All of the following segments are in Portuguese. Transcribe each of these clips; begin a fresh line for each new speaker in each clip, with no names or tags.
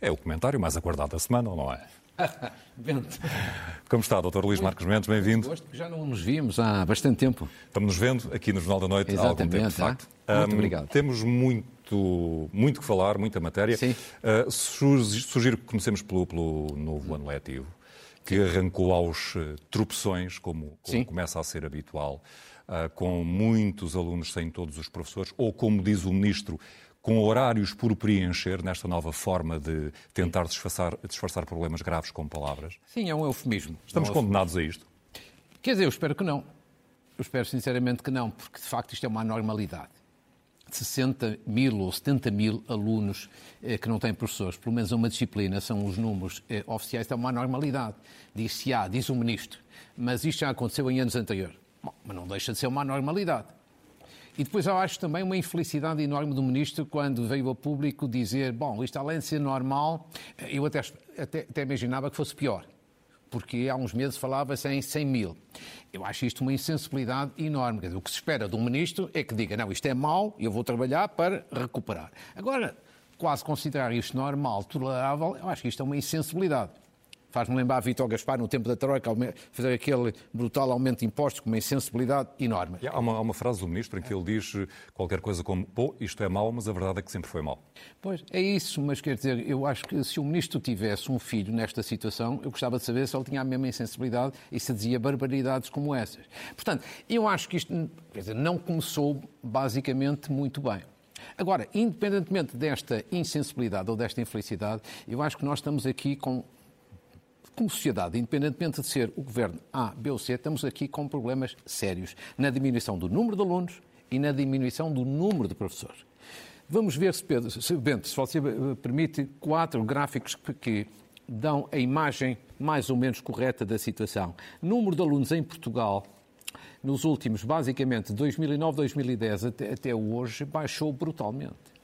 É o comentário mais aguardado da semana, ou não é? Como está, Dr. Luís Marcos Mendes? Bem-vindo.
Gosto que já não nos víamos há bastante tempo.
Estamos nos vendo aqui no Jornal da Noite há algum tempo, de
Exatamente,
facto.
ah. Muito
Ahm,
obrigado.
Temos muito, muito que falar, muita matéria.
Sim.
Ah, surgi- sugiro que comecemos pelo, pelo novo ano letivo, que arrancou aos eh, tropeções, como, como começa a ser habitual, ah, com muitos alunos sem todos os professores, ou como diz o Ministro, com horários por preencher nesta nova forma de tentar disfarçar, disfarçar problemas graves com palavras.
Sim, é um eufemismo.
Estamos
É um eufemismo.
condenados a isto.
Quer dizer, eu espero que não. Eu espero sinceramente que não, porque de facto isto é uma anormalidade. 60 mil ou 70 mil alunos eh, que não têm professores, pelo menos uma disciplina, são os números eh, oficiais, é uma anormalidade. Diz-se há, diz o Ministro, mas isto já aconteceu em anos anteriores. Bom, mas não deixa de ser uma anormalidade. E depois eu acho também uma infelicidade enorme do Ministro quando veio a público dizer, bom, isto além de ser normal, eu até, até, até imaginava que fosse pior porque há uns meses falava-se em 100 mil. Eu acho isto uma insensibilidade enorme. O que se espera de um ministro é que diga, não, isto é mau eu vou trabalhar para recuperar. Agora, quase considerar isto normal, tolerável, eu acho que isto é uma insensibilidade. Faz-me lembrar Vítor Gaspar no tempo da Troika, fazer aquele brutal aumento de impostos com uma insensibilidade enorme.
Há uma, há uma frase do Ministro em que ele diz qualquer coisa como pô, isto é mau, mas a verdade é que sempre foi mau.
Pois, é isso, mas quer dizer, eu acho que se o ministro tivesse um filho nesta situação, eu gostava de saber se ele tinha a mesma insensibilidade e se dizia barbaridades como essas. Portanto, eu acho que isto quer dizer, não começou basicamente muito bem. Agora, independentemente desta insensibilidade ou desta infelicidade, eu acho que nós estamos aqui com como sociedade, independentemente de ser o governo A, B ou C, estamos aqui com problemas sérios na diminuição do número de alunos e na diminuição do número de professores. Vamos ver se, Pedro, se, Bento, se você eh, permite, quatro gráficos que, que dão a imagem mais ou menos correta da situação. Número de alunos em Portugal, nos últimos, basicamente, 2009, 2010 até, até hoje, baixou brutalmente.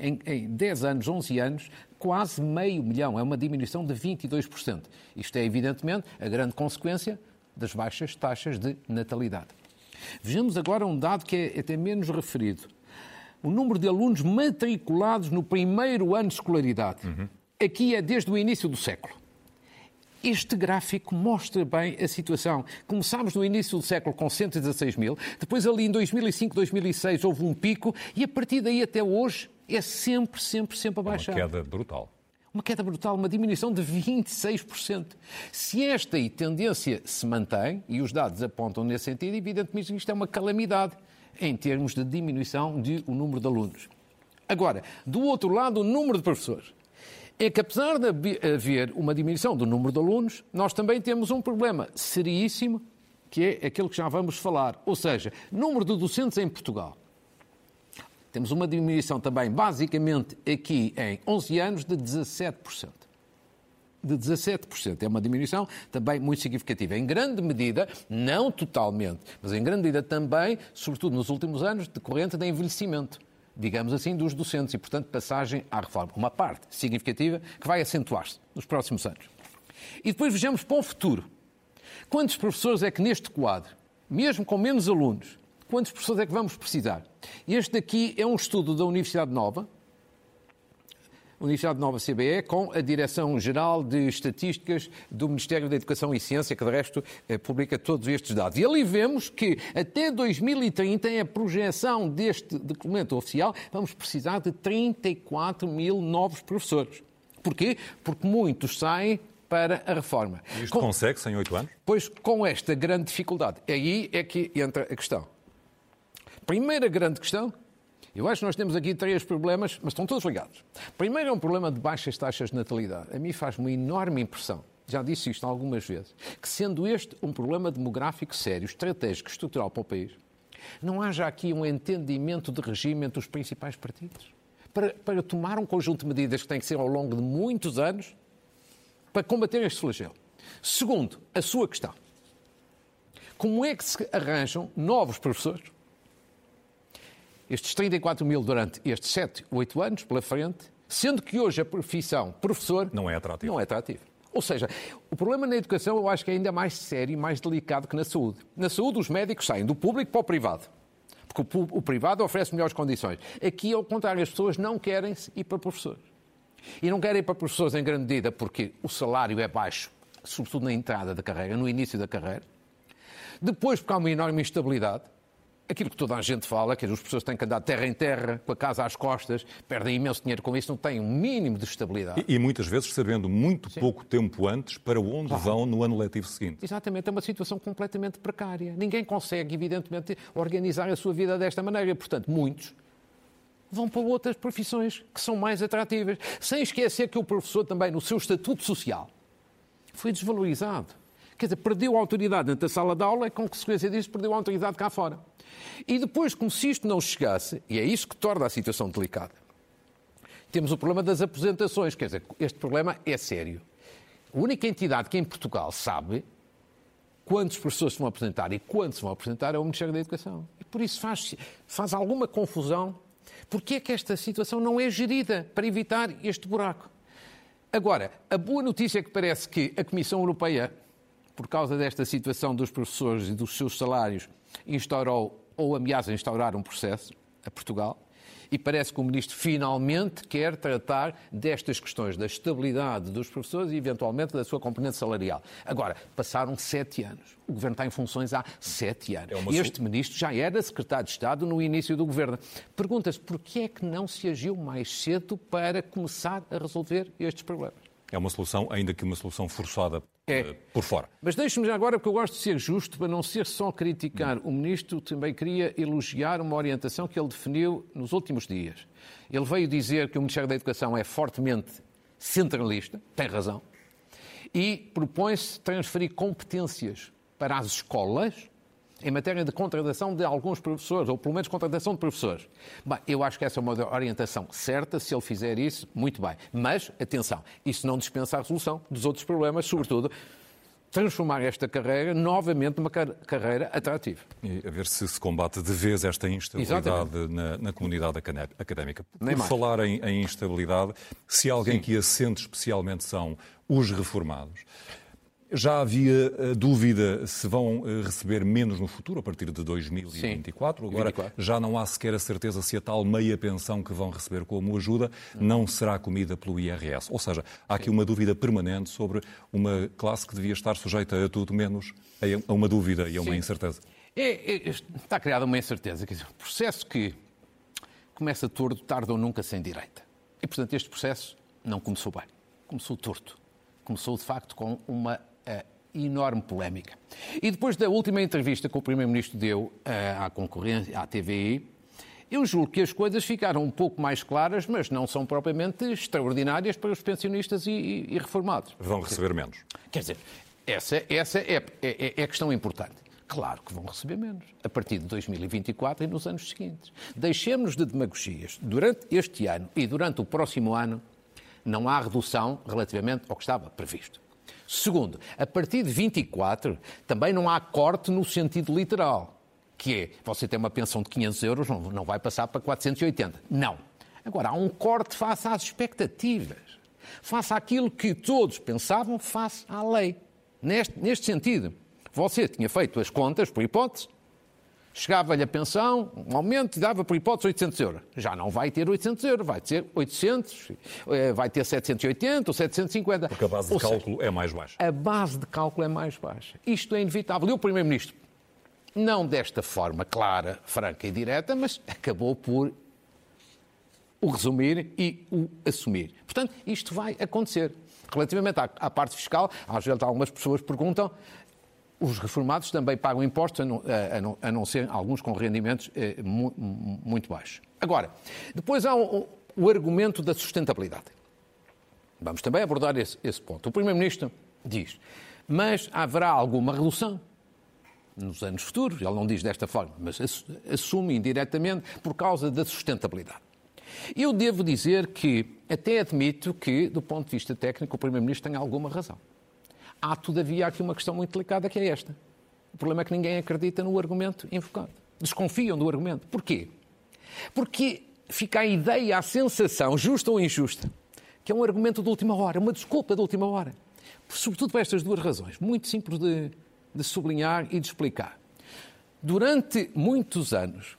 Em, em 10 anos, 11 anos, quase meio milhão. É uma diminuição de 22%. Isto é, evidentemente, a grande consequência das baixas taxas de natalidade. Vejamos agora um dado que é até menos referido. O número de alunos matriculados no primeiro ano de escolaridade. Aqui é desde o início do século. Este gráfico mostra bem a situação. Começámos no início do século com 116 mil, depois ali em 2005, 2006 houve um pico e a partir daí até hoje é sempre, sempre, sempre a
Uma
baixar.
queda brutal.
Uma queda brutal, uma diminuição de 26%. Se esta tendência se mantém, e os dados apontam nesse sentido, evidentemente isto é uma calamidade em termos de diminuição do número de alunos. Agora, do outro lado, o número de professores. É que apesar de haver- haver uma diminuição do número de alunos, nós também temos um problema seríssimo, que é aquele que já vamos falar. Ou seja, número de docentes em Portugal. Temos uma diminuição também, basicamente, aqui em 11 anos, de 17%. De 17%. É uma diminuição também muito significativa. Em grande medida, não totalmente, mas em grande medida também, sobretudo nos últimos anos, decorrente do envelhecimento, digamos assim, dos docentes e, portanto, passagem à reforma. Uma parte significativa que vai acentuar-se nos próximos anos. E depois vejamos para o futuro. Quantos professores é que neste quadro, mesmo com menos alunos, quantos professores é que vamos precisar? Este daqui é um estudo da Universidade Nova, Universidade Nova CBE, com a Direção-Geral de Estatísticas do Ministério da Educação e Ciência, que de resto eh, publica todos estes dados. E ali vemos que até 2030, é a projeção deste documento oficial, vamos precisar de 34 mil novos professores. Porquê? Porque muitos saem para a reforma.
Isto
Com-
consegue-se em oito anos?
Pois com esta grande dificuldade, aí é que entra a questão. Primeira grande questão, eu acho que nós temos aqui três problemas, mas estão todos ligados. Primeiro é um problema de baixas taxas de natalidade. A mim faz-me uma enorme impressão, já disse isto algumas vezes, que sendo este um problema demográfico sério, estratégico, estrutural para o país, não haja aqui um entendimento de regime entre os principais partidos. Para, para tomar um conjunto de medidas que tem que ser ao longo de muitos anos para combater este flagelo. Segundo, a sua questão. Como é que se arranjam novos professores? Estes 34 mil durante estes 7, 8 anos pela frente, sendo que hoje a profissão professor
Não é atrativo.
Não é atrativo. Ou seja, o problema na educação eu acho que é ainda mais sério e mais delicado que na saúde. Na saúde, os médicos saem do público para o privado. Porque o, privado oferece melhores condições. Aqui, ao contrário, as pessoas não querem ir para professores. E não querem ir para professores em grande medida porque o salário é baixo, sobretudo na entrada da carreira, no início da carreira. Depois, porque há uma enorme instabilidade aquilo que toda a gente fala, que as pessoas têm que andar terra em terra, com a casa às costas, perdem imenso dinheiro com isso, não têm um mínimo de estabilidade.
E, e muitas vezes sabendo muito Sim. pouco tempo antes para onde claro. vão no ano letivo seguinte.
Exatamente, é uma situação completamente precária. Ninguém consegue, evidentemente, organizar a sua vida desta maneira. Portanto, muitos vão para outras profissões que são mais atrativas. Sem esquecer que o professor também, no seu estatuto social, foi desvalorizado. Quer dizer, perdeu a autoridade dentro da sala de aula e, com consequência disso, perdeu a autoridade cá fora. E depois, como se isto não chegasse, e é isso que torna a situação delicada, temos o problema das apresentações. Quer dizer, este problema é sério. A única entidade que em Portugal sabe quantos professores se vão apresentar e quantos vão apresentar é o Ministério da Educação. E por isso faz, faz alguma confusão. Porque é que esta situação não é gerida para evitar este buraco? Agora, a boa notícia é que parece que a Comissão Europeia, por causa desta situação dos professores e dos seus salários, instaurou ou ameaça instaurar um processo a Portugal. E parece que o Ministro finalmente quer tratar destas questões da estabilidade dos professores e, eventualmente, da sua componente salarial. Agora, passaram sete anos. O Governo está em funções há sete anos. É este Ministro já era Secretário de Estado no início do Governo. Pergunta-se porquê é que não se agiu mais cedo para começar a resolver estes problemas?
É uma solução, ainda que uma solução forçada é. Uh, por fora.
Mas deixe-me agora, porque eu gosto de ser justo, para não ser só criticar o Ministro, também queria elogiar uma orientação que ele definiu nos últimos dias. Ele veio dizer que o Ministério da Educação é fortemente centralista, tem razão, e propõe-se transferir competências para as escolas em matéria de contratação de alguns professores, ou pelo menos contratação de professores. Bem, eu acho que essa é uma orientação certa, se ele fizer isso, muito bem. Mas, atenção, isso não dispensa a resolução dos outros problemas, sobretudo transformar esta carreira novamente numa carreira atrativa.
E a ver se se combate de vez esta instabilidade na, na, comunidade académica. Por Nem falar em, em, instabilidade, se alguém Sim. que assente especialmente são os reformados, já havia uh, dúvida se vão uh, receber menos no futuro, a partir de 2024. Sim, Agora 24. já não há sequer a certeza se a tal meia pensão que vão receber como ajuda não será comida pelo IRS. Ou seja, há aqui uma dúvida permanente sobre uma classe que devia estar sujeita a tudo menos a uma dúvida e a uma Sim. incerteza.
É, é, está criada uma incerteza. Quer dizer, um processo que começa torto, tarde ou nunca sem direita. E, portanto, este processo não começou bem. Começou torto. Começou, de facto, com uma enorme polémica. E depois da última entrevista que o Primeiro-Ministro deu eh, à concorrência, à TVI, eu julgo que as coisas ficaram um pouco mais claras, mas não são propriamente extraordinárias para os pensionistas e, e, e reformados.
Vão receber menos.
Quer dizer, essa, essa é, é, é a questão importante. Claro que vão receber menos, a partir de 2024 e nos anos seguintes. Deixemos de demagogias. Durante este ano e durante o próximo ano, não há redução relativamente ao que estava previsto. Segundo, a partir de 24 também não há corte no sentido literal, que é você tem uma pensão de 500 euros, não, não vai passar para 480. Não. Agora, há um corte face às expectativas, face àquilo que todos pensavam, face à lei. Neste, neste sentido, você tinha feito as contas, por hipótese, chegava-lhe a pensão, um aumento, dava por hipótese 800 euros. Já não vai ter 800 euros, vai ter 800, eh, vai ter 780 ou 750.
Porque a base de ou cálculo seja, é mais baixa.
A base de cálculo é mais baixa. Isto é inevitável. E o Primeiro-Ministro, não desta forma clara, franca e direta, mas acabou por o resumir e o assumir. Portanto, isto vai acontecer. Relativamente à, à parte fiscal, às vezes algumas pessoas perguntam os reformados também pagam impostos, a não, a não, a não ser alguns com rendimentos eh, mu, muito baixos. Agora, depois há o, o, argumento da sustentabilidade. Vamos também abordar esse, esse ponto. O Primeiro-Ministro diz, mas haverá alguma redução nos anos futuros, ele não diz desta forma, mas assume indiretamente por causa da sustentabilidade. Eu devo dizer que até admito que, do ponto de vista técnico, o Primeiro-Ministro tem alguma razão. Há, todavia, aqui uma questão muito delicada que é esta. O problema é que ninguém acredita no argumento invocado. Desconfiam do argumento. Porquê? Porque fica a ideia, a sensação, justa ou injusta, que é um argumento de última hora, uma desculpa de última hora. Sobretudo por estas duas razões, muito simples de, de sublinhar e de explicar. Durante muitos anos,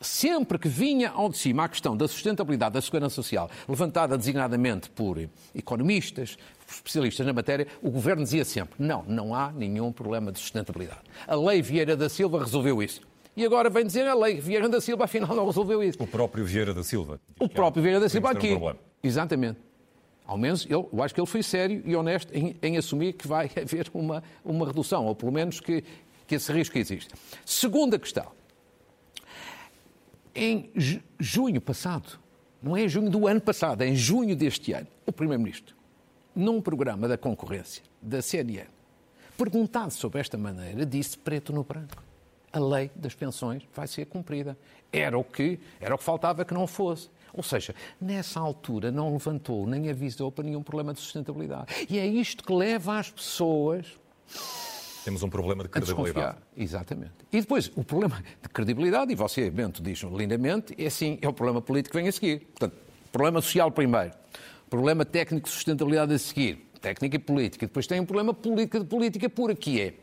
sempre que vinha ao de cima a questão da sustentabilidade da segurança social, levantada designadamente por economistas, especialistas na matéria, o governo dizia sempre: não, não há nenhum problema de sustentabilidade. A lei Vieira da Silva resolveu isso. E agora vem dizer a lei Vieira da Silva, afinal, não resolveu isso.
O próprio Vieira da Silva.
O próprio Vieira da Silva aqui. Um Exatamente. Ao menos eu, eu, acho que ele foi sério e honesto em, em, assumir que vai haver uma, uma redução, ou pelo menos que, que esse risco existe. Segunda questão. Em junho passado, não é em junho do ano passado, é em junho deste ano, o Primeiro-Ministro, num programa da concorrência da CNN, perguntado sobre esta maneira, disse preto no branco: a lei das pensões vai ser cumprida. Era o que, era o que faltava que não fosse. Ou seja, nessa altura não levantou nem avisou para nenhum problema de sustentabilidade. E é isto que leva as pessoas
temos um problema de credibilidade.
Exatamente. E depois, o problema de credibilidade, e você, Bento, diz lindamente, é assim, é o problema político que vem a seguir. Portanto, problema social primeiro, problema técnico de sustentabilidade a seguir, técnica e política. Depois tem um problema político de política pura, que é,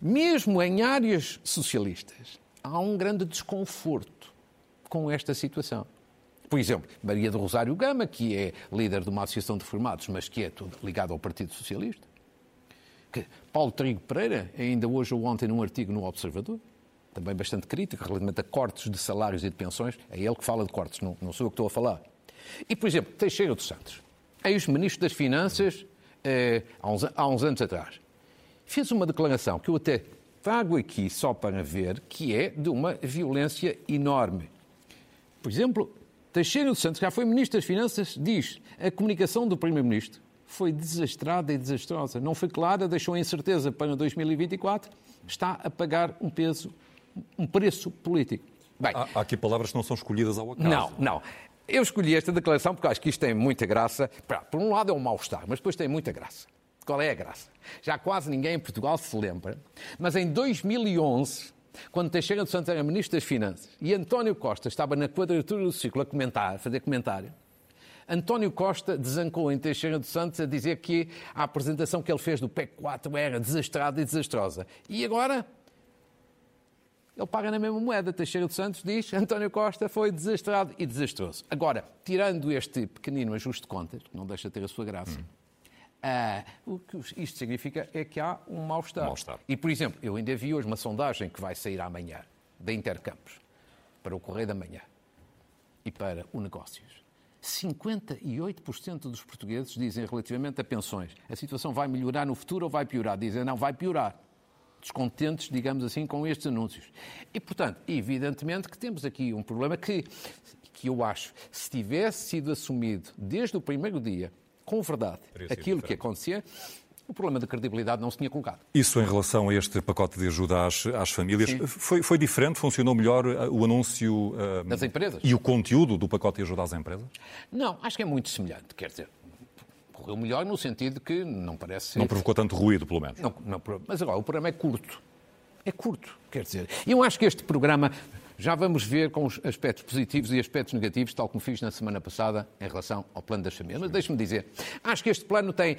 mesmo em áreas socialistas, há um grande desconforto com esta situação. Por exemplo, Maria do Rosário Gama, que é líder de uma associação de formados, mas que é ligada ao Partido Socialista. Que Paulo Trigo Pereira, ainda hoje ou ontem, num artigo no Observador, também bastante crítico, relativamente a cortes de salários e de pensões. É ele que fala de cortes, não, não sou eu que estou a falar. E, por exemplo, Teixeira dos Santos, ex-ministro das Finanças, eh, há, uns, há uns anos atrás, fez uma declaração que eu até trago aqui só para ver, que é de uma violência enorme. Por exemplo, Teixeira dos Santos, que já foi Ministro das Finanças, diz a comunicação do Primeiro-Ministro foi desastrada e desastrosa. Não foi clara, deixou incerteza para 2024, está a pagar um peso, um preço político.
Bem, há, há aqui palavras que não são escolhidas ao acaso.
Não, não. Eu escolhi esta declaração porque acho que isto tem muita graça. Por um lado é um mal-estar, mas depois tem muita graça. Qual é a graça? Já quase ninguém em Portugal se lembra, mas em 2011 quando Teixeira de Santos era Ministro das Finanças e António Costa estava na quadratura do ciclo a comentar, a fazer comentário, António Costa desancou em Teixeira de Santos a dizer que a apresentação que ele fez do PEC 4 era desastrada e desastrosa. E agora ele paga na mesma moeda. Teixeira de Santos diz António Costa foi desastrado e desastroso. Agora, tirando este pequenino ajuste de contas, que não deixa de ter a sua graça, hum. Ah, o que isto significa é que há um mal-estar.
Mal
e, por exemplo, eu ainda vi hoje uma sondagem que vai sair amanhã, da Intercampos, para o Correio da Manhã e para o Negócios. 58% dos portugueses dizem relativamente a pensões a situação vai melhorar no futuro ou vai piorar? Dizem não, vai piorar. Descontentes, digamos assim, com estes anúncios. E, portanto, evidentemente que temos aqui um problema que, que eu acho, se tivesse sido assumido desde o primeiro dia com verdade aquilo que acontecia, o problema da credibilidade não se tinha colocado.
Isso em relação a este pacote de ajuda às, às famílias, foi, foi, diferente? Funcionou melhor uh, o anúncio
uh, das empresas?
E o conteúdo do pacote de ajuda às empresas?
Não, acho que é muito semelhante. Quer dizer, correu melhor no sentido que não parece ser...
Não provocou tanto ruído, pelo menos.
Não, não, mas agora, o programa é curto. É curto, quer dizer. Eu acho que este programa já vamos ver com os aspectos positivos e aspectos negativos, tal como fiz na semana passada em relação ao plano das famílias. Mas deixe-me dizer, acho que este plano tem.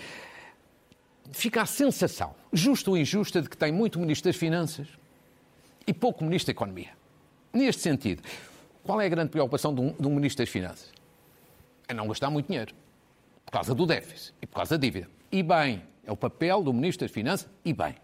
Fica a sensação, justa ou injusta, de que tem muito Ministro das Finanças e pouco Ministro da Economia. Neste sentido, qual é a grande preocupação de um, de um Ministro das Finanças? É não gastar muito dinheiro. Por causa do déficit e por causa da dívida. E bem, é o papel do Ministro das Finanças, e bem.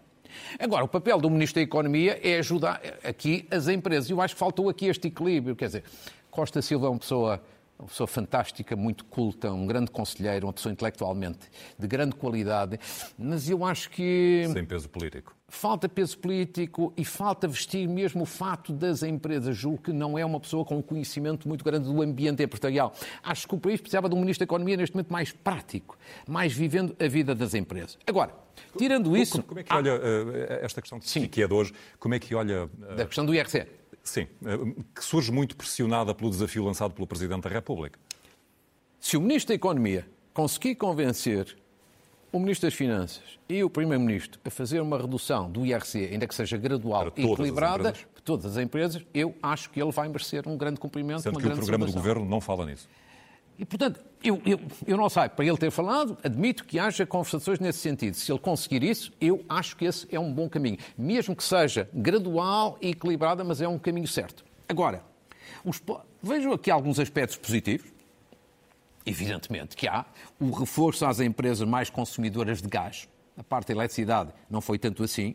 Agora, o papel do Ministro da Economia é ajudar aqui as empresas. Eu acho que faltou aqui este equilíbrio. Quer dizer, Costa Silva é uma pessoa uma pessoa fantástica, muito culta, um grande conselheiro, uma pessoa intelectualmente de grande qualidade, mas eu acho que.
Sem peso político.
Falta peso político e falta vestir mesmo o fato das empresas. Julgo que não é uma pessoa com um conhecimento muito grande do ambiente empresarial. Acho que o país precisava de um Ministro da Economia neste momento mais prático, mais vivendo a vida das empresas. Agora, tirando isso.
Como, como é que olha uh, esta questão que, que é de hoje? Como é que olha.
Uh... Da questão do IRC.
Sim, eh, que surge muito pressionada pelo desafio lançado pelo Presidente da República.
Se o Ministro da Economia conseguir convencer o Ministro das Finanças e o Primeiro-Ministro a fazer uma redução do IRC, ainda que seja gradual e equilibrada, para todas as empresas, eu acho que ele vai merecer um grande cumprimento.
Sendo que o programa
salvação.
do Governo não fala nisso.
E, portanto, eu, eu, eu não sei, para ele ter falado, admito que haja conversações nesse sentido. Se ele conseguir isso, eu acho que esse é um bom caminho. Mesmo que seja gradual e equilibrada, mas é um caminho certo. Agora, os, vejo aqui alguns aspectos positivos. Evidentemente que há. O reforço às empresas mais consumidoras de gás. A parte da eletricidade não foi tanto assim.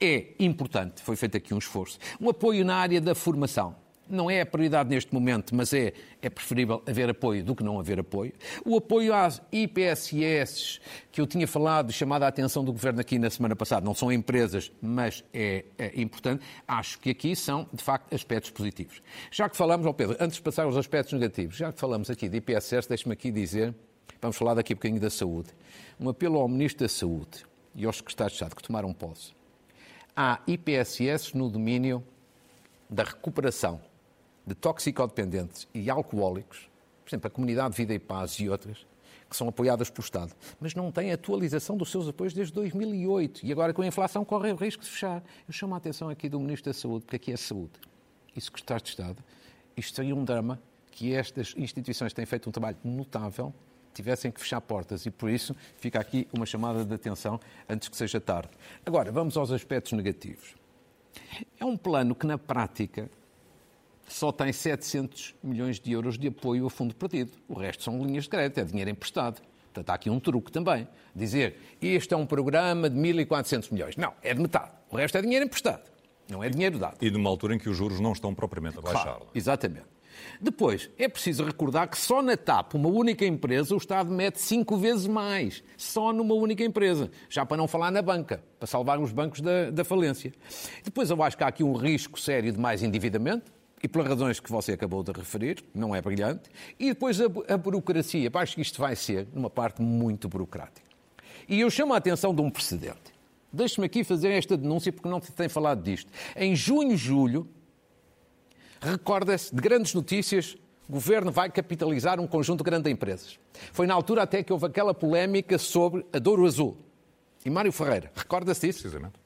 É importante, foi feito aqui um esforço. Um apoio na área da formação não é a prioridade neste momento, mas é, é preferível haver apoio do que não haver apoio. O apoio às IPSS, que eu tinha falado, chamada a atenção do Governo aqui na semana passada, não são empresas, mas é, é importante. Acho que aqui são, de facto, aspectos positivos. Já que falamos, oh Pedro, antes de passar aos aspectos negativos, já que falamos aqui de IPSS, deixe-me aqui dizer, vamos falar daqui um bocadinho da saúde. Um apelo ao Ministro da Saúde e aos secretários de Estado que tomaram posse. Há IPSS no domínio da recuperação de toxicodependentes e alcoólicos, por exemplo, a Comunidade Vida e Paz e outras, que são apoiadas pelo Estado, mas não têm atualização dos seus apoios desde 2008 e agora com a inflação corre o risco de fechar. Eu chamo a atenção aqui do Ministro da Saúde, porque aqui é saúde e Secretário de Estado. Isto seria um drama que estas instituições têm feito um trabalho notável tivessem que fechar portas e por isso fica aqui uma chamada de atenção antes que seja tarde. Agora, vamos aos aspectos negativos. É um plano que na prática só tem 700 milhões de euros de apoio a fundo perdido. O resto são linhas de crédito, é dinheiro emprestado. Portanto, há aqui um truque também. Dizer, este é um programa de 1.400 milhões. Não, é de metade. O resto é dinheiro emprestado. Não é dinheiro dado.
E numa altura em que os juros não estão propriamente a baixar. Claro,
exatamente. Depois, é preciso recordar que só na TAP, uma única empresa, o Estado mete cinco vezes mais. Só numa única empresa. Já para não falar na banca, para salvar os bancos da, da falência. Depois, eu acho que há aqui um risco sério de mais endividamento e pelas razões que você acabou de referir, não é brilhante, e depois a, a burocracia. Acho que isto vai ser numa parte muito burocrática. E eu chamo a atenção de um precedente. Deixe-me aqui fazer esta denúncia porque não se tem falado disto. Em junho, julho, recorda-se de grandes notícias, o governo vai capitalizar um conjunto de grandes empresas. Foi na altura até que houve aquela polémica sobre a Douro Azul. E Mário Ferreira, recorda-se disso?
Precisamente.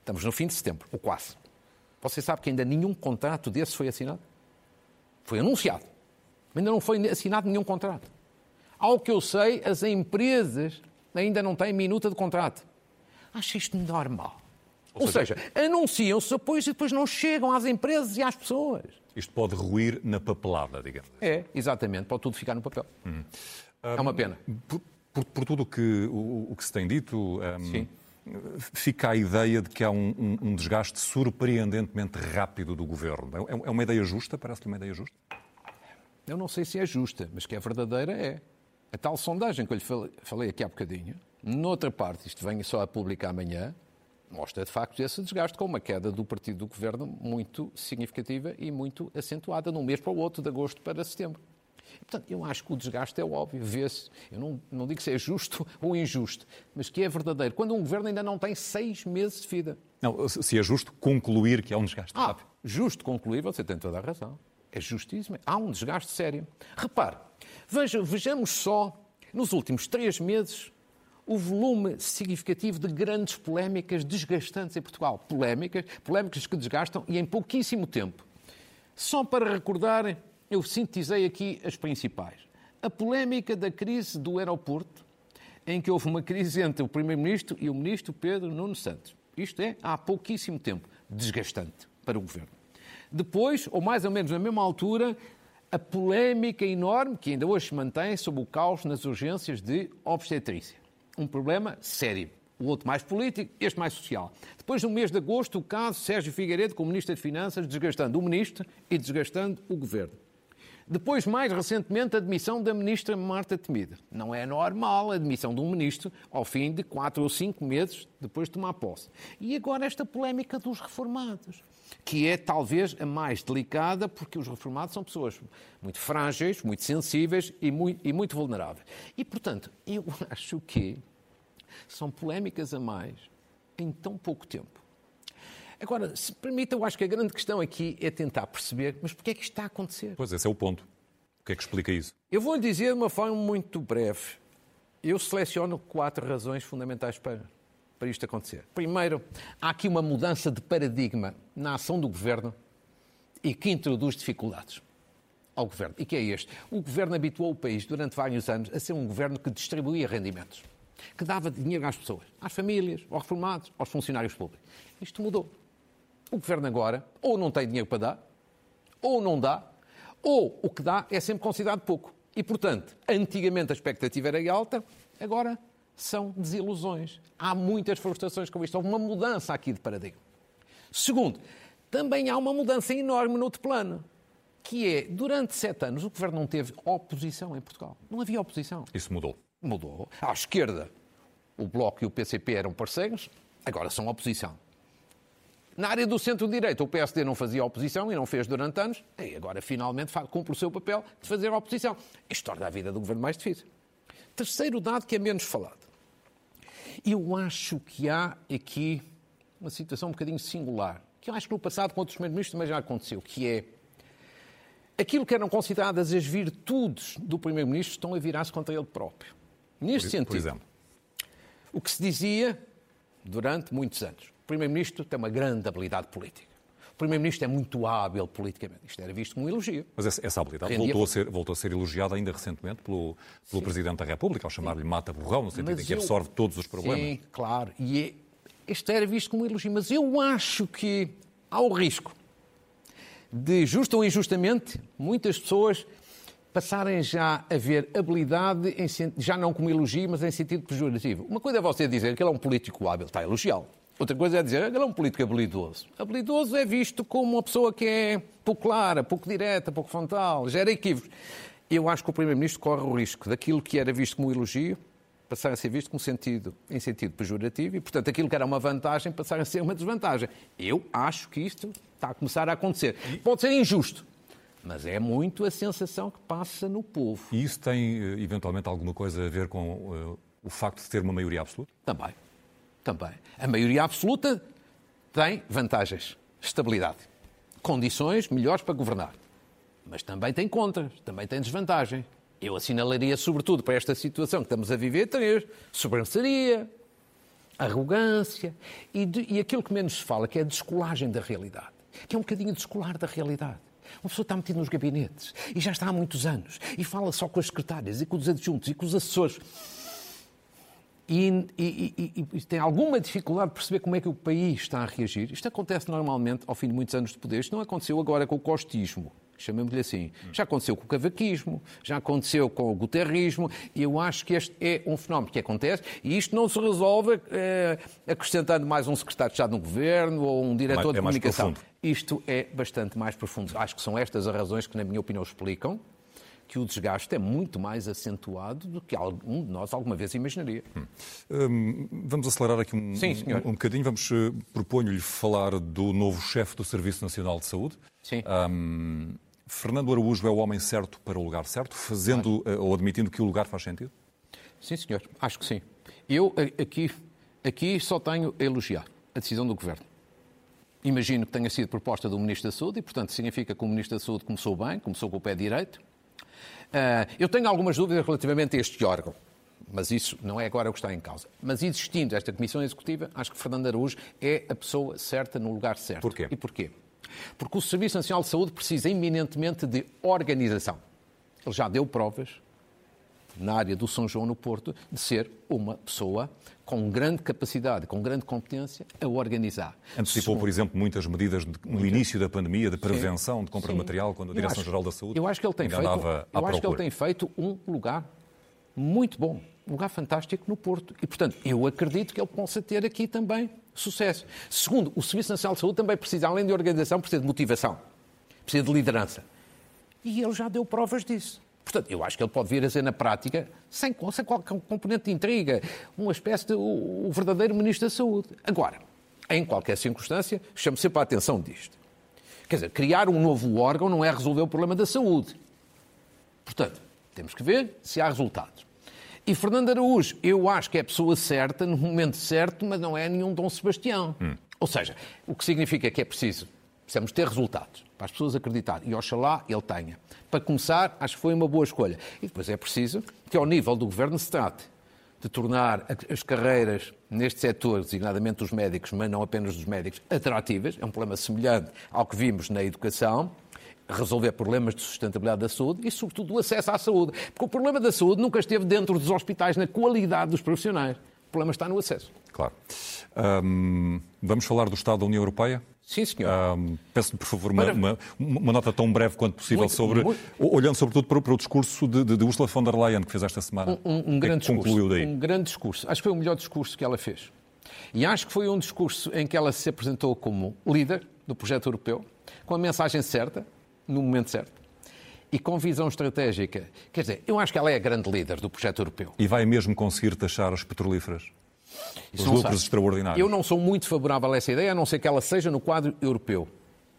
Estamos no fim de setembro, ou quase. Você sabe que ainda nenhum contrato desse foi assinado? Foi anunciado. Ainda não foi assinado nenhum contrato. Ao que eu sei, as empresas ainda não têm minuta de contrato. Acho isto normal. Ou, Ou seja, seja anunciam-se apoios e depois não chegam às empresas e às pessoas.
Isto pode ruir na papelada, digamos.
É, exatamente. Pode tudo ficar no papel. Hum. É uma pena.
Por, por, por tudo que, o, o, que se tem dito, um, Sim fica a ideia de que há um, um, um desgaste surpreendentemente rápido do governo. É, é uma ideia justa? Parece-lhe uma ideia justa?
Eu não sei se é justa, mas que é verdadeira é. A tal sondagem que eu lhe falei aqui há bocadinho, noutra parte, isto vem só a pública amanhã, mostra de facto esse desgaste com uma queda do partido do governo muito significativa e muito acentuada, de um mês para o outro, de agosto para setembro. Portanto, eu acho que o desgaste é óbvio, vê-se. Eu não, não digo se é justo ou injusto, mas que é verdadeiro. Quando um governo ainda não tem seis meses de vida.
Não, se é justo concluir que há um desgaste.
Ah, justo concluir, você tem toda a razão. É justíssimo. Há um desgaste sério. Repare, veja, vejamos só, nos últimos três meses, o volume significativo de grandes polémicas desgastantes em Portugal. Polémicas, polémicas que desgastam e em pouquíssimo tempo. Só para recordarem, eu sintetizei aqui as principais. A polémica da crise do aeroporto, em que houve uma crise entre o Primeiro-Ministro e o Ministro Pedro Nuno Santos. Isto é, há pouquíssimo tempo. Desgastante para o Governo. Depois, ou mais ou menos na mesma altura, a polémica enorme que ainda hoje se mantém sobre o caos nas urgências de obstetrícia. Um problema sério. O outro mais político, este mais social. Depois, no mês de agosto, o caso Sérgio Figueiredo como Ministro das Finanças, desgastando o Ministro e desgastando o Governo. Depois, mais recentemente, a demissão da ministra Marta Temida. Não é normal a demissão de um ministro ao fim de quatro ou cinco meses depois de tomar posse. E agora esta polémica dos reformados, que é talvez a mais delicada, porque os reformados são pessoas muito frágeis, muito sensíveis e muito, e muito vulneráveis. E, portanto, eu acho que são polémicas a mais em tão pouco tempo. Agora, se permita, eu acho que a grande questão aqui é tentar perceber, mas porquê é que isto está a acontecer?
Pois, esse é o ponto. O que é que explica isso?
Eu vou lhe dizer de uma forma muito breve. Eu seleciono quatro razões fundamentais para, para isto acontecer. Primeiro, há aqui uma mudança de paradigma na ação do governo e que introduz dificuldades. ao governo, e que é este. O governo habituou o país durante vários anos a ser um governo que distribuía rendimentos, que dava dinheiro às pessoas, às famílias, aos reformados, aos funcionários públicos. Isto mudou. O governo agora ou não tem dinheiro para dar, ou não dá, ou o que dá é sempre considerado pouco. E, portanto, antigamente a expectativa era alta, agora são desilusões. Há muitas frustrações com isto. Houve uma mudança aqui de paradigma. Segundo, também há uma mudança enorme no outro plano, que é, durante sete anos, o governo não teve oposição em Portugal. Não havia oposição.
Isso mudou.
Mudou. À esquerda, o Bloco e o PCP eram parceiros, agora são oposição. Na área do centro-direita, o PSD não fazia oposição e não fez durante anos, e agora finalmente cumpre o seu papel de fazer oposição. Isto torna a vida do governo mais difícil. Terceiro dado que é menos falado. Eu acho que há aqui uma situação um bocadinho singular, que eu acho que no passado com outros primeiros-ministros também já aconteceu, que é aquilo que eram consideradas as virtudes do primeiro-ministro estão a virar-se contra ele próprio. Neste
por,
sentido,
por exemplo.
o que se dizia durante muitos anos, primeiro-ministro tem uma grande habilidade política. O primeiro-ministro é muito hábil politicamente. Isto era visto como um elogio.
Mas essa, essa habilidade voltou a, ser, voltou a ser elogiada ainda recentemente pelo, pelo Presidente da República, ao chamar-lhe mata-borrão, no sentido em que
eu...
absorve todos os problemas.
Sim, claro. E é... este era visto como um elogio. Mas eu acho que há o risco de, justo ou injustamente, muitas pessoas passarem já a ver habilidade, em, já não como elogio, mas em sentido pejorativo. Uma coisa é você dizer que ele é um político hábil, está a elogiá-lo. Outra coisa é dizer que ele é um político habilidoso. Habilidoso é visto como uma pessoa que é pouco clara, pouco direta, pouco frontal, gera equívocos. Eu acho que o Primeiro-Ministro corre o risco daquilo que era visto como elogio passar a ser visto como sentido, em sentido pejorativo e, portanto, aquilo que era uma vantagem passar a ser uma desvantagem. Eu acho que isto está a começar a acontecer. Pode ser injusto, mas é muito a sensação que passa no povo.
E isso tem, eventualmente, alguma coisa a ver com uh, o facto de ter uma maioria absoluta?
Também. Também. A maioria absoluta tem vantagens. Estabilidade. Condições melhores para governar. Mas também tem contras, também tem desvantagens. Eu assinalaria, sobretudo, para esta situação que estamos a viver, três. Sobranceria, arrogância e, de, e aquilo que menos se fala, que é a descolagem da realidade. Que é um bocadinho descolar da realidade. Uma pessoa está metida nos gabinetes e já está há muitos anos e fala só com as secretárias e com os adjuntos e com os assessores. E, e, e, e, tem alguma dificuldade de perceber como é que o país está a reagir. Isto acontece normalmente ao fim de muitos anos de poder. Isto não aconteceu agora com o costismo chamemos-lhe assim. Já aconteceu com o cavaquismo, já aconteceu com o guterrismo, e eu acho que este é um fenómeno que acontece, e isto não se resolve é, acrescentando mais um secretário de Estado no governo ou um diretor é de comunicação. Isto é bastante mais profundo. Acho que são estas as razões que, na minha opinião, explicam que o desgaste é muito mais acentuado do que algum de nós alguma vez imaginaria. Hum.
Hum, vamos acelerar aqui um, Sim, um, um bocadinho. Vamos, uh, proponho-lhe falar do novo chefe do Serviço Nacional de Saúde.
Sim.
Um, Fernando Araújo é o homem certo para o lugar certo, fazendo claro. ou admitindo que o lugar faz sentido?
Sim, senhor. Acho que sim. Eu aqui, aqui só tenho a elogiar a decisão do Governo. Imagino que tenha sido proposta do Ministro da Saúde e, portanto, significa que o Ministro da Saúde começou bem, começou com o pé direito. Uh, eu tenho algumas dúvidas relativamente a este órgão, mas isso não é agora o que está em causa. Mas existindo esta Comissão Executiva, acho que Fernando Araújo é a pessoa certa no lugar certo.
Porquê?
E porquê? Porque o Serviço Nacional de Saúde precisa eminentemente de organização. Ele já deu provas, na área do São João no Porto, de ser uma pessoa com grande capacidade, com grande competência a organizar.
Antecipou, por exemplo, muitas medidas no muitas. início da pandemia de prevenção, Sim. de compra Sim. de material, quando a Direção-Geral da Saúde
eu acho que ele tem feito, Eu acho que ele tem feito um lugar muito bom, um lugar fantástico no Porto. E, portanto, eu acredito que ele possa ter aqui também sucesso. Segundo, o Serviço Nacional de Saúde também precisa, além de organização, precisa de motivação, precisa de liderança. E ele já deu provas disso. Portanto, eu acho que ele pode vir a ser na prática, sem, sem qualquer componente de intriga, uma espécie de o, o verdadeiro Ministro da Saúde. Agora, em qualquer circunstância, chamo sempre a atenção disto. Quer dizer, criar um novo órgão não é resolver o problema da saúde. Portanto, temos que ver se há resultados. E Fernando Araújo, eu acho que é a pessoa certa, no momento certo, mas não é nenhum Dom Sebastião. Hum. Ou seja, o que significa que é preciso, precisamos ter resultados para as pessoas acreditarem. E oxalá ele tenha. Para começar, acho que foi uma boa escolha. E depois é preciso que, ao nível do governo, se trate de tornar as carreiras neste setor, designadamente dos médicos, mas não apenas dos médicos, atrativas. É um problema semelhante ao que vimos na educação resolver problemas de sustentabilidade da saúde e, sobretudo, o acesso à saúde. Porque o problema da saúde nunca esteve dentro dos hospitais na qualidade dos profissionais. O problema está no acesso.
Claro. Um, vamos falar do Estado da União Europeia?
Sim, senhor.
Um, Peço-lhe, por favor, uma, uma, uma, nota tão breve quanto possível muito, sobre. Muito... Olhando sobretudo para, para o discurso de, de, Ursula von der Leyen, que fez esta semana.
Um, um, um grande é discurso. Daí. Um grande discurso. Acho que foi o melhor discurso que ela fez. E acho que foi um discurso em que ela se apresentou como líder do projeto europeu, com a mensagem certa, no momento certo e com visão estratégica. Quer dizer, eu acho que ela é a grande líder do projeto europeu.
E vai mesmo conseguir taxar as petrolíferas? Os lucros extraordinários.
Eu não sou muito favorável a essa ideia, a não ser que ela seja no quadro europeu.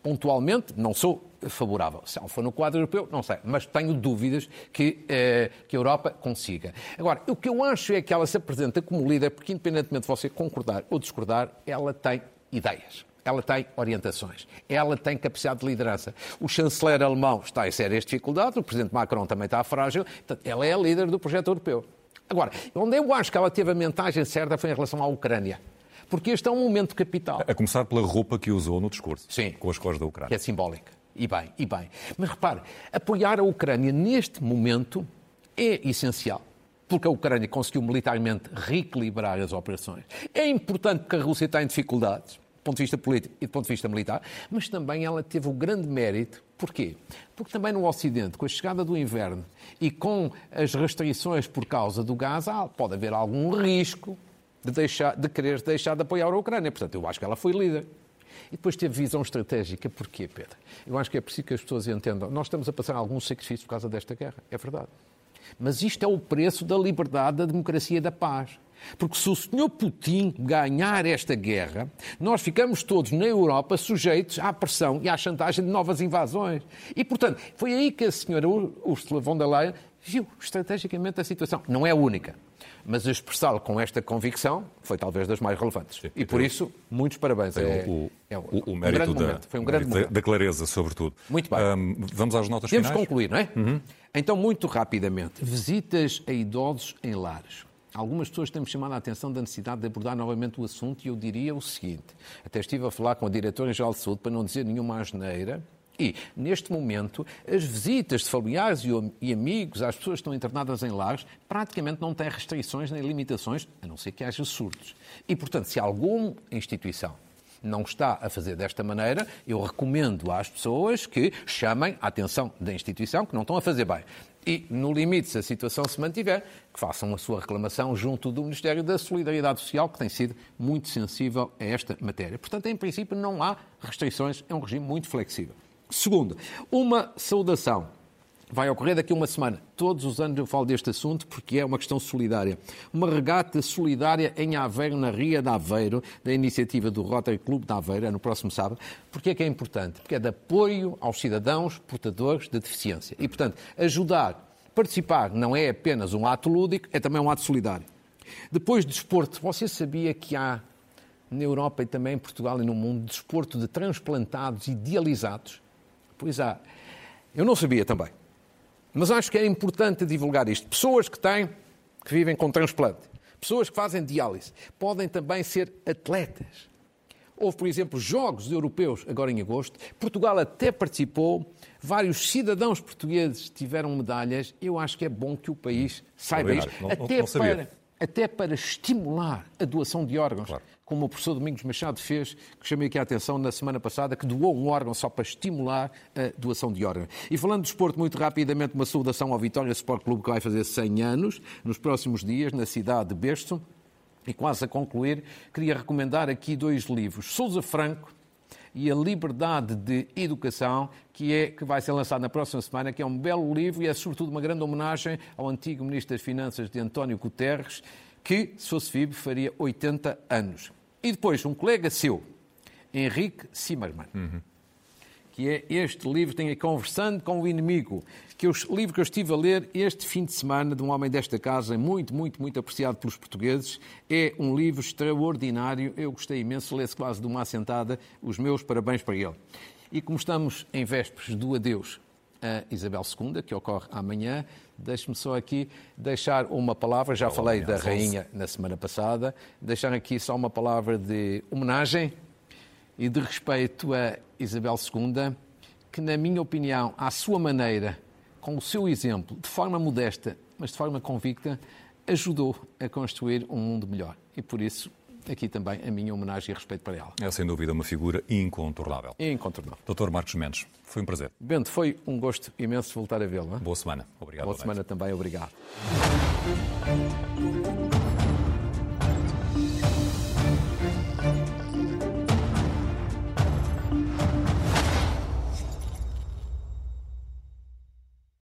Pontualmente, não sou favorável. Se ela for no quadro europeu, não sei, mas tenho dúvidas que, eh, que a Europa consiga. Agora, o que eu acho é que ela se apresenta como líder, porque independentemente de você concordar ou discordar, ela tem ideias ela tem orientações, ela tem capacidade de liderança. O chanceler alemão está em sérias dificuldades, o presidente Macron também está frágil, portanto, ela é a líder do projeto europeu. Agora, onde eu acho que ela teve a mensagem certa foi em relação à Ucrânia. Porque este é um momento capital.
A começar pela roupa que usou no discurso.
Sim.
Com as cores da Ucrânia.
Que é simbólica. E bem, e bem. Mas repare, apoiar a Ucrânia neste momento é essencial porque a Ucrânia conseguiu militarmente reequilibrar as operações. É importante porque a Rússia está em dificuldades ponto de vista político e do ponto de vista militar, mas também ela teve o grande mérito. Porquê? Porque também no Ocidente, com a chegada do inverno e com as restrições por causa do gás, pode haver algum risco de, deixar, de querer deixar de apoiar a Ucrânia. Portanto, eu acho que ela foi líder. E depois teve visão estratégica. Porquê, Pedro? Eu acho que é preciso que as pessoas entendam. Nós estamos a passar alguns sacrifícios por causa desta guerra. É verdade. Mas isto é o preço da liberdade, da democracia e da paz. Porque se o senhor Putin ganhar esta guerra, nós ficamos todos na Europa sujeitos à pressão e à chantagem de novas invasões. E, portanto, foi aí que a senhora Ursula von der Leyen viu estrategicamente a situação. Não é a única, mas expressá-lo com esta convicção foi talvez das mais relevantes. Sim, e por isso, muitos parabéns.
É, o, é, o, o mérito um da, foi um grande da, da, clareza, sobretudo.
Muito bem. Um,
vamos às notas
Temos
finais?
Temos concluir, não é? Uhum. Então, muito rapidamente, visitas a idosos em lares. Algumas pessoas têm-me chamado a atenção da necessidade de abordar novamente o assunto e eu diria o seguinte: até estive a falar com a Diretora-Geral de Saúde para não dizer nenhuma asneira. E, neste momento, as visitas de familiares e amigos às pessoas que estão internadas em lares praticamente não têm restrições nem limitações, a não ser que haja surtos. E, portanto, se alguma instituição não está a fazer desta maneira, eu recomendo às pessoas que chamem a atenção da instituição que não estão a fazer bem e, no limite, se a situação se mantiver, que façam a sua reclamação junto do Ministério da Solidariedade Social, que tem sido muito sensível a esta matéria. Portanto, em princípio, não há restrições, é um regime muito flexível. Segundo, uma saudação vai ocorrer daqui a uma semana. Todos os anos eu falo deste assunto porque é uma questão solidária. Uma regata solidária em Aveiro, na Ria de Aveiro, da iniciativa do Rotary Clube de Aveiro, é no próximo sábado. Porquê é que é importante? Porque é de apoio aos cidadãos portadores de deficiência. E, portanto, ajudar, participar não é apenas um ato lúdico, é também um ato solidário. Depois, desporto. Você sabia que há na Europa e também em Portugal e no mundo desporto de transplantados dializados? Pois há. Eu não sabia também. Mas acho que é importante divulgar isto. Pessoas que têm, que vivem com transplante, pessoas que fazem diálise, podem também ser atletas. Houve, por exemplo, jogos europeus agora em agosto. Portugal até participou. Vários cidadãos portugueses tiveram medalhas. Eu acho que é bom que o país saiba isto. Não, até, não para, até para estimular a doação de órgãos. Claro como o professor Domingos Machado fez, que chamei aqui a atenção na semana passada, que doou um órgão só para estimular a doação de órgãos. E falando de esporte, muito rapidamente, uma saudação ao Vitória Sport Clube, que vai fazer 100 anos, nos próximos dias, na cidade de Berço. E quase a concluir, queria recomendar aqui dois livros. Sousa Franco, e a liberdade de educação, que é que vai ser lançado na próxima semana, que é um belo livro e é sobretudo uma grande homenagem ao antigo ministro das Finanças de António Guterres, que, se fosse vivo, faria 80 anos. E depois, um colega seu, Henrique Zimmermann, uhum. que é este livro, tem a Conversando com o Inimigo, que é o livro que eu estive a ler este fim de semana, de um homem desta casa, muito, muito, muito apreciado pelos portugueses. É um livro extraordinário, eu gostei imenso, lê-se quase de uma assentada. Os meus parabéns para ele. E como estamos em vésperas do adeus a Isabel II, que ocorre amanhã. Deixe-me só aqui deixar uma palavra, já falei da rainha na semana passada, deixar aqui só uma palavra de homenagem e de respeito a Isabel II, que, na minha opinião, à sua maneira, com o seu exemplo, de forma modesta, mas de forma convicta, ajudou a construir um mundo melhor. E por isso, aqui também a minha homenagem e respeito para ela.
É sem dúvida uma figura incontornável.
Incontornável.
Doutor Marcos Mendes, foi um prazer.
Bento, foi um gosto imenso voltar a vê-lo.
Boa semana. Obrigado.
Boa semana também, obrigado.